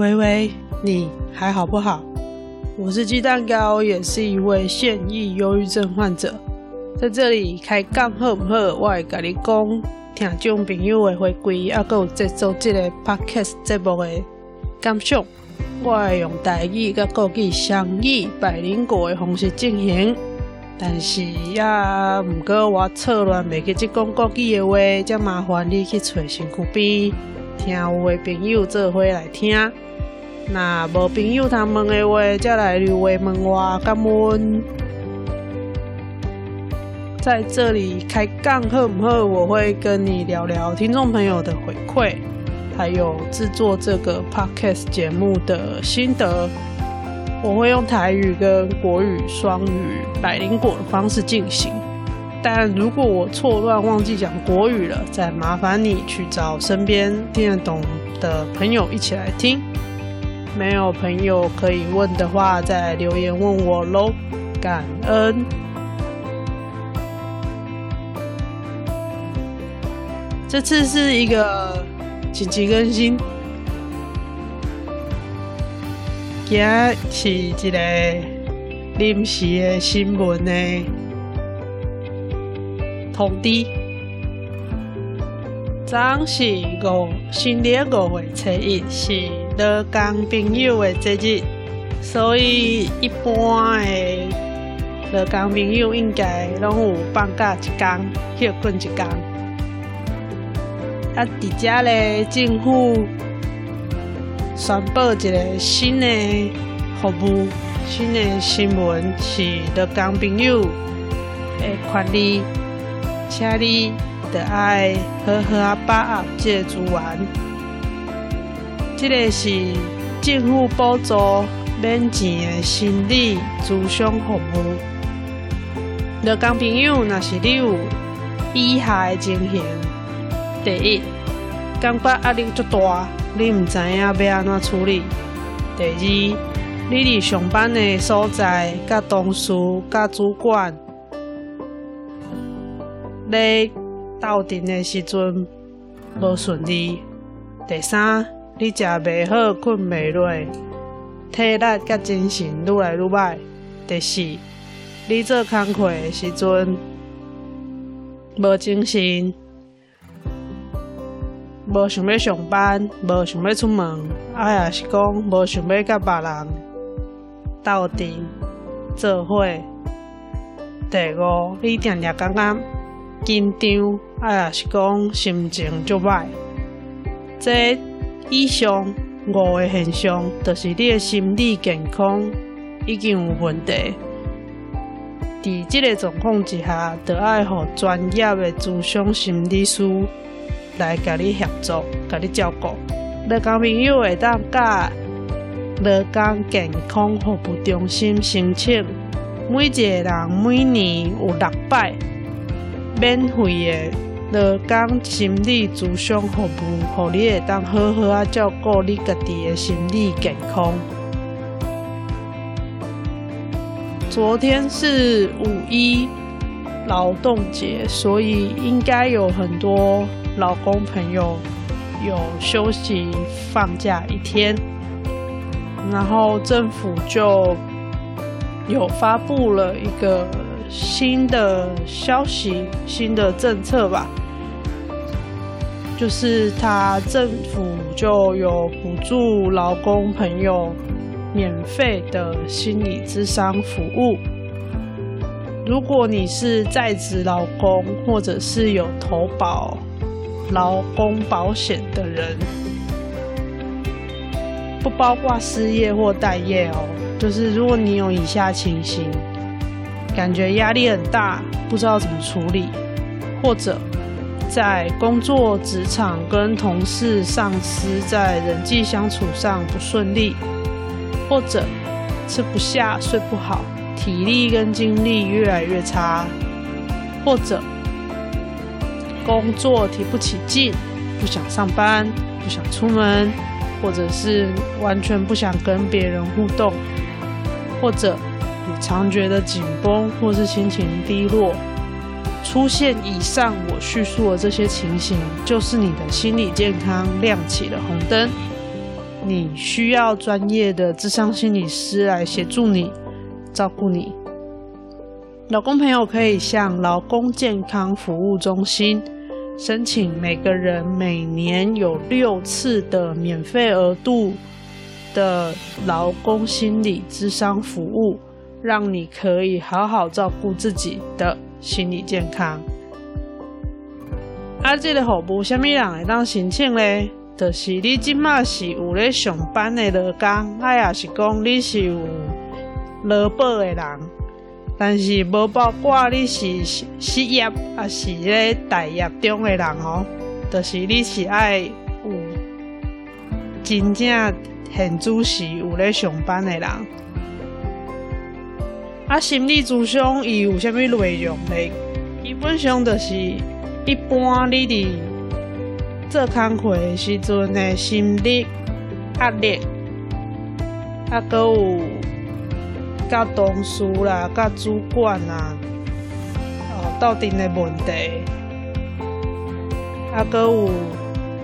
喂喂，你还好不好？我是鸡蛋糕，也是一位现役忧郁症患者，在这里开讲好不好？我会跟你讲，听众朋友的回归，还有制作这个 podcast 节目的感想，我会用台语跟国语双语百灵果的方式进行，但是也唔过我错乱未记这讲国语的话，就麻烦你去找身躯边听有的朋友做伙来听。那无朋友他们的话，再来留言问我感恩。在这里开讲好不好？我会跟你聊聊听众朋友的回馈，还有制作这个 podcast 节目的心得。我会用台语跟国语双语百灵果的方式进行。但如果我错乱忘记讲国语了，再麻烦你去找身边听得懂的朋友一起来听。没有朋友可以问的话，再留言问我喽，感恩。这次是一个紧急更新，今是一个临时的新闻的通知，昨是五新历五月初一是。劳工朋友的节日，所以一般的劳工朋友应该拢有放假一天，休困一天。啊，伫遮咧，政府宣布一个新的服务，新的新闻是劳工朋友的权利，请你得爱好好把握这个资源。这个是政府补助免钱的心理咨商服务。劳工朋友，若是你有以下的情形：第一，感觉压力足大，你唔知影要安怎处理；第二，你伫上班的所在，甲同事、甲主管，咧斗阵的时阵无顺利；第三。你食袂好，困袂落，体力甲精神愈来愈歹。第四，你做工课诶时阵无精神，无想要上班，无想要出门，啊也是讲无想要甲别人斗阵做伙。第五，你定定感觉紧张，啊也是讲心情足歹。这以上五个现象，就是你的心理健康已经有问题。在这个状况之下，就要让专业的咨商心理师来给你协助、给你照顾。劳工朋友会当甲劳工健康服务中心申请，每一个人每年有六百免费的。劳工心理咨商服务，互你会当好好啊照顾你家己的心理健康。昨天是五一劳动节，所以应该有很多老公朋友有休息放假一天，然后政府就有发布了一个新的消息、新的政策吧。就是他政府就有补助劳工朋友免费的心理咨商服务。如果你是在职劳工，或者是有投保劳工保险的人，不包括失业或待业哦。就是如果你有以下情形，感觉压力很大，不知道怎么处理，或者。在工作职场跟同事、上司在人际相处上不顺利，或者吃不下、睡不好，体力跟精力越来越差，或者工作提不起劲，不想上班、不想出门，或者是完全不想跟别人互动，或者你常觉得紧绷，或是心情低落。出现以上我叙述的这些情形，就是你的心理健康亮起了红灯。你需要专业的智商心理师来协助你、照顾你。劳工朋友可以向劳工健康服务中心申请，每个人每年有六次的免费额度的劳工心理咨商服务，让你可以好好照顾自己的心理健康。啊，这个服务什么人会当申请呢？就是你即马是有咧上班的劳工，啊，也是讲你是有劳保的人，但是无包括你是失业，啊是咧待业中的人哦。就是你是爱有真正现主时有咧上班的人。啊，心理咨商伊有啥物内容呢？基本上就是一般你伫。做工课的时阵的心理压力，啊，阁有甲同事啦、甲主管啊，哦，斗阵的问题，啊，阁有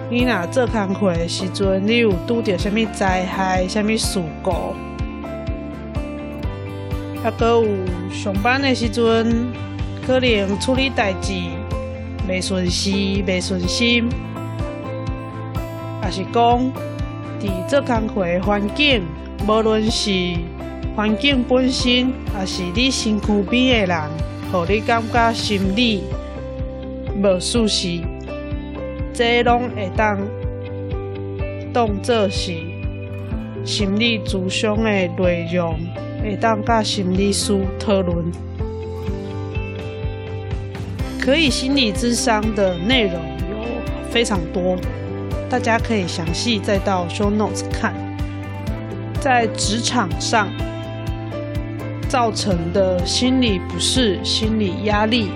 你若做工课的时阵，你有拄着啥物灾害、啥物事故，啊，阁有上班的时阵，可能处理代志袂顺时、袂顺心。也是讲，伫做工课的环境，无论是环境本身，还是你身躯边的人，互你感觉心理无舒适，这拢会当当做是心理咨商的内容，会当甲心理师讨论。可以心理咨商的内容有非常多。大家可以详细再到 show notes 看，在职场上造成的心理不适、心理压力，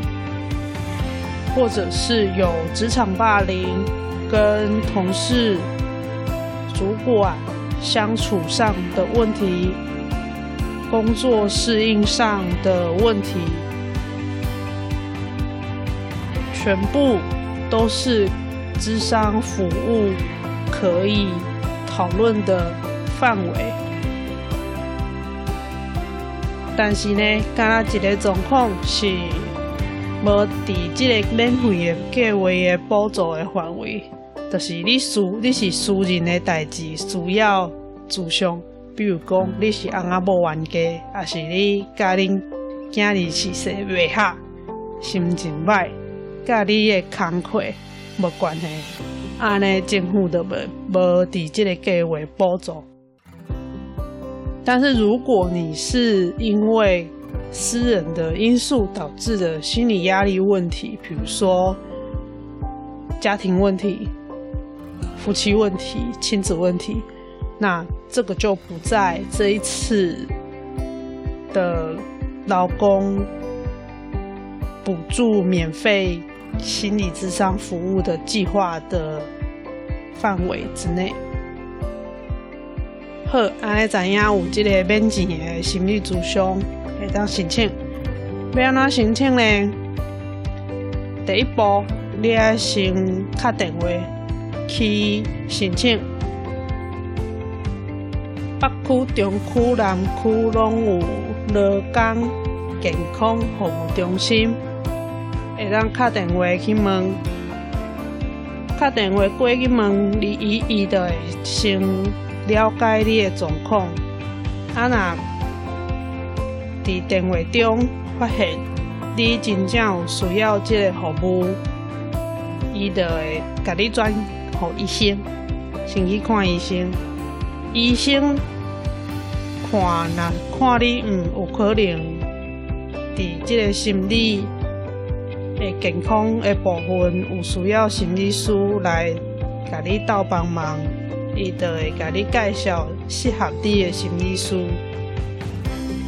或者是有职场霸凌、跟同事、主管相处上的问题、工作适应上的问题，全部都是。智商服务可以讨论的范围，但是呢，刚刚一个状况是无伫这个免费的计划的补助的范围，就是你私你是私人的代志，需要咨商，比如讲你是翁仔某冤家，还是你家恁囝儿是说袂合，心情歹，甲你的工课。无关系，安尼政府都无无伫这个计划补助。但是如果你是因为私人的因素导致的心理压力问题，比如说家庭问题、夫妻问题、亲子问题，那这个就不在这一次的劳工补助免费。心理咨商服务的计划的范围之内。好，安尼知影有这个免钱的心理咨商会当申请。要安怎申请呢？第一步，你要先打电话去申请。北区、中区、南区拢有劳工健康服务中心。会当打电话去问，打电话过去问，你伊伊就会先了解你的状况。啊，若伫电话中发现你真正有需要即个服务，伊就会甲你转互医生，先去看医生。医生看，若看你嗯有可能伫即个心理。诶，健康的部分有需要心理师来甲你斗帮忙，伊就会甲你介绍适合你的心理师。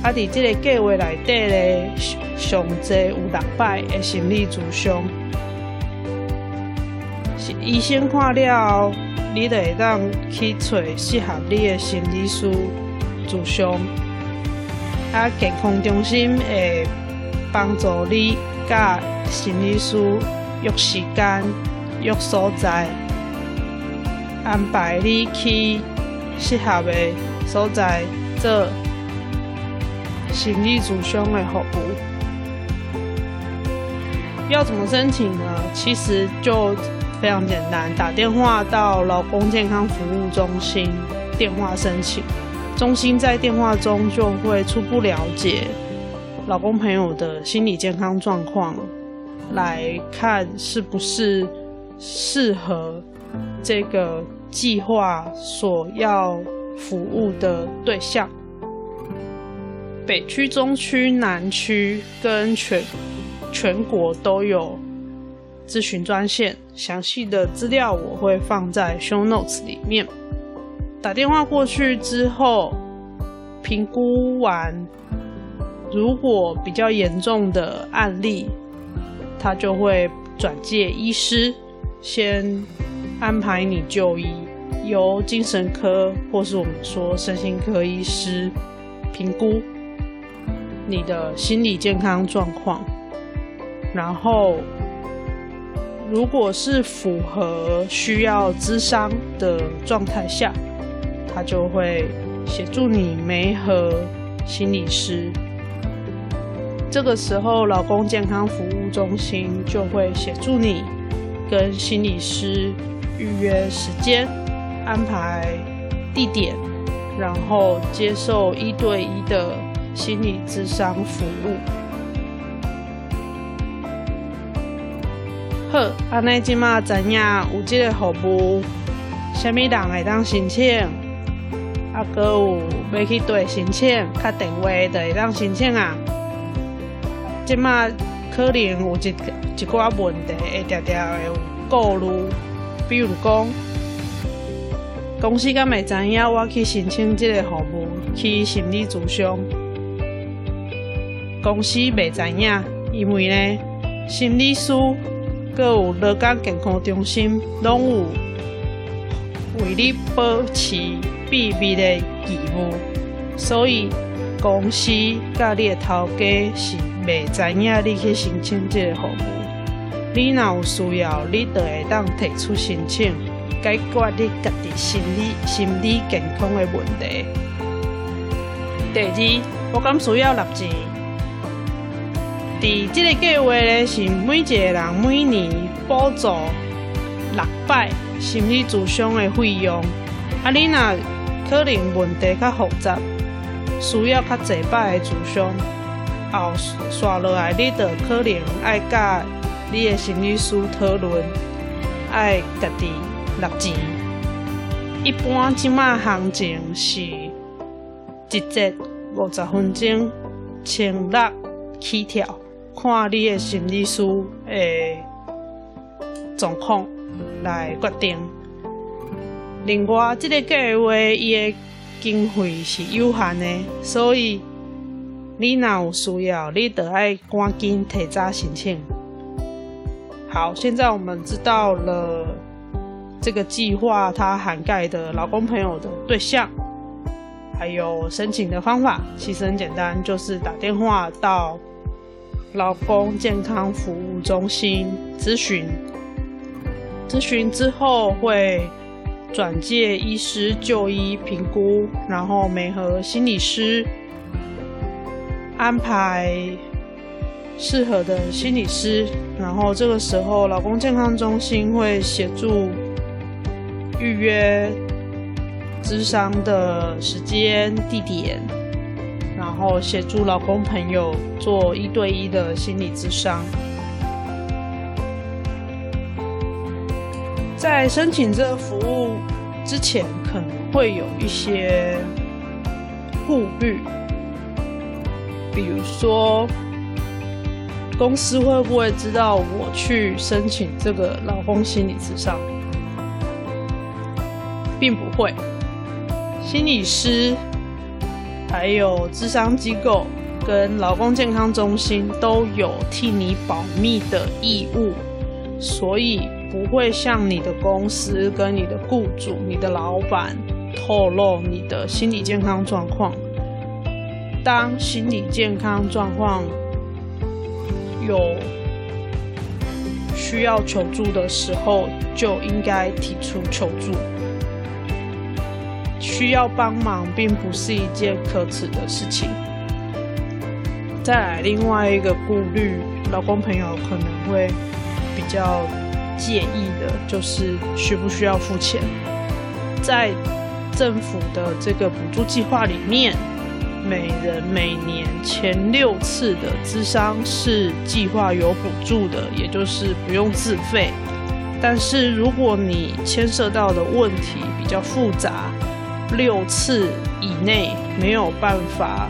啊，伫即个计划内底咧，上济有六摆的心理咨商，医生看了，你就会当去找适合你的心理师咨询。啊，健康中心会帮助你甲。心理师约时间、约所在，安排你去适合的所在做心理咨询的服务。要怎么申请呢？其实就非常简单，打电话到劳工健康服务中心电话申请。中心在电话中就会初步了解老公朋友的心理健康状况，来看是不是适合这个计划所要服务的对象。北区、中区、南区跟全全国都有咨询专线，详细的资料我会放在 show notes 里面。打电话过去之后，评估完，如果比较严重的案例，他就会转介医师，先安排你就医，由精神科或是我们说身心科医师评估你的心理健康状况，然后如果是符合需要咨商的状态下。他就会协助你媒合心理师，这个时候老公健康服务中心就会协助你跟心理师预约时间、安排地点，然后接受一对一的心理咨商服务。好，安尼即马知影有即个服务，什么人会当申请？啊，阁有要去对申请，打电话就会当申请啊。即马可能有一一寡问题会常常会有顾虑，比如讲，公司敢会知影我去申请即个服务，去心理咨询，公司未知影，因为呢，心理师阁有劳工健康中心拢有为你保持。秘密的义务，所以公司甲你的头家是袂知影你去申请这个服务。你若有需要，你就会当提出申请，解决你家己心理心理健康的问题。第二，我敢需要立钱。伫这个计划呢，是每一个人每年补助六百心理咨询的费用。啊，你若可能问题较复杂，需要较侪摆的咨询，后续落来你就可能爱甲你的心理师讨论，爱家己纳钱。一般即卖行情是一节五十分钟，千六起跳，看你的心理师的状况来决定。另外，这个计划伊的经费是有限的，所以你若有需要，你得爱赶紧提早申请。好，现在我们知道了这个计划它涵盖的劳工朋友的对象，还有申请的方法，其实很简单，就是打电话到劳工健康服务中心咨询，咨询之后会。转介医师就医评估，然后美合心理师，安排适合的心理师，然后这个时候劳工健康中心会协助预约咨商的时间地点，然后协助老公朋友做一对一的心理咨商。在申请这个服务之前，可能会有一些顾虑，比如说，公司会不会知道我去申请这个老公心理咨商？并不会，心理师、还有咨商机构跟劳工健康中心都有替你保密的义务，所以。不会向你的公司、跟你的雇主、你的老板透露你的心理健康状况。当心理健康状况有需要求助的时候，就应该提出求助。需要帮忙，并不是一件可耻的事情。再来，另外一个顾虑，老公朋友可能会比较介意的，就是需不需要付钱。在政府的这个补助计划里面，每人每年前六次的资商是计划有补助的，也就是不用自费。但是如果你牵涉到的问题比较复杂，六次以内没有办法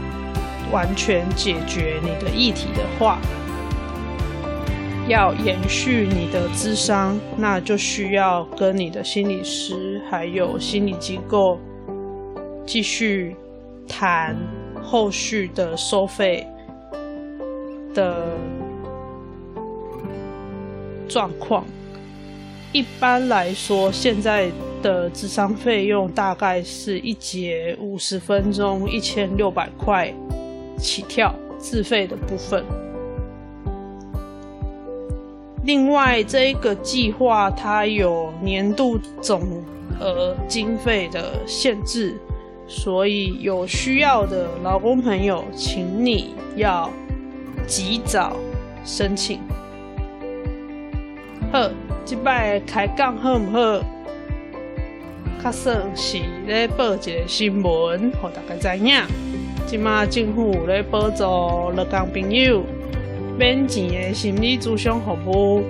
完全解决你的议题的话，要延续你的咨商，那就需要跟你的心理师还有心理机构继续谈后续的收费的状况。一般来说，现在的智商费用大概是一节五十分钟，一千六百块起跳，自费的部分。另外，这一个计划它有年度总额经费的限制，所以有需要的劳工朋友，请你要及早申请。呵。即摆开讲好唔好？较算是咧报一个新闻，互大家知影。即马政府咧补助劳工朋友免钱的心理咨商服务。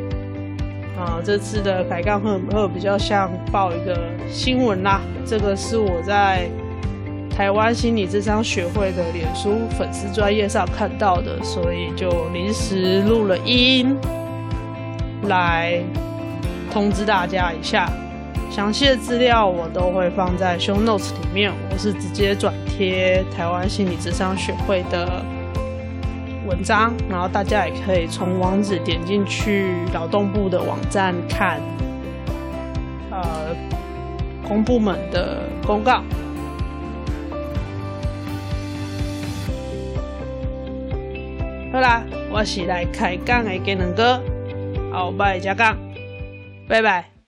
啊，这次的开讲好唔好？比较像报一个新闻啦。这个是我在台湾心理咨商学会的脸书粉丝专页上看到的，所以就临时录了音来。通知大家一下，详细的资料我都会放在 show notes 里面。我是直接转贴台湾心理咨商学会的文章，然后大家也可以从网址点进去劳动部的网站看，呃，公部门的公告。好啦，我是来开讲的技能哥，后摆再讲。拜拜。